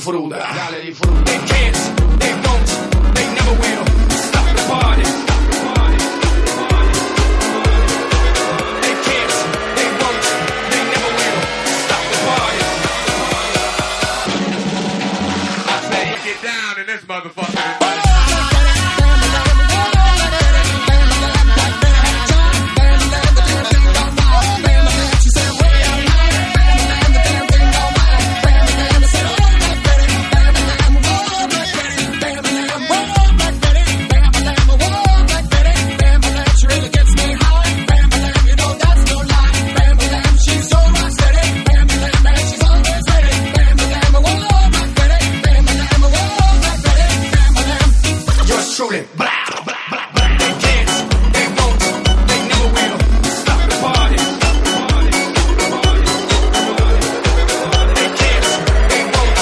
disfruta, dale disfruta. Truly, blah, blah, blah. They they won't, they never will stop the party. They can't, they won't,